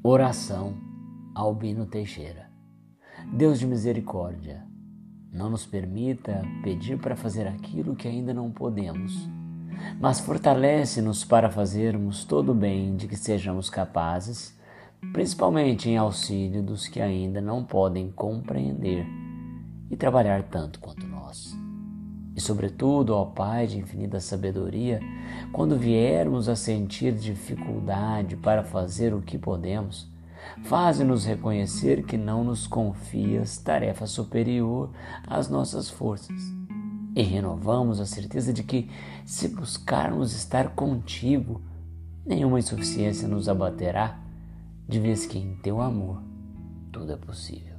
Oração Albino Teixeira. Deus de misericórdia, não nos permita pedir para fazer aquilo que ainda não podemos, mas fortalece-nos para fazermos todo o bem de que sejamos capazes, principalmente em auxílio dos que ainda não podem compreender e trabalhar tanto quanto nós. E, sobretudo, ó Pai de infinita sabedoria, quando viermos a sentir dificuldade para fazer o que podemos, faze-nos reconhecer que não nos confias tarefa superior às nossas forças. E renovamos a certeza de que, se buscarmos estar contigo, nenhuma insuficiência nos abaterá, de vez que em teu amor tudo é possível.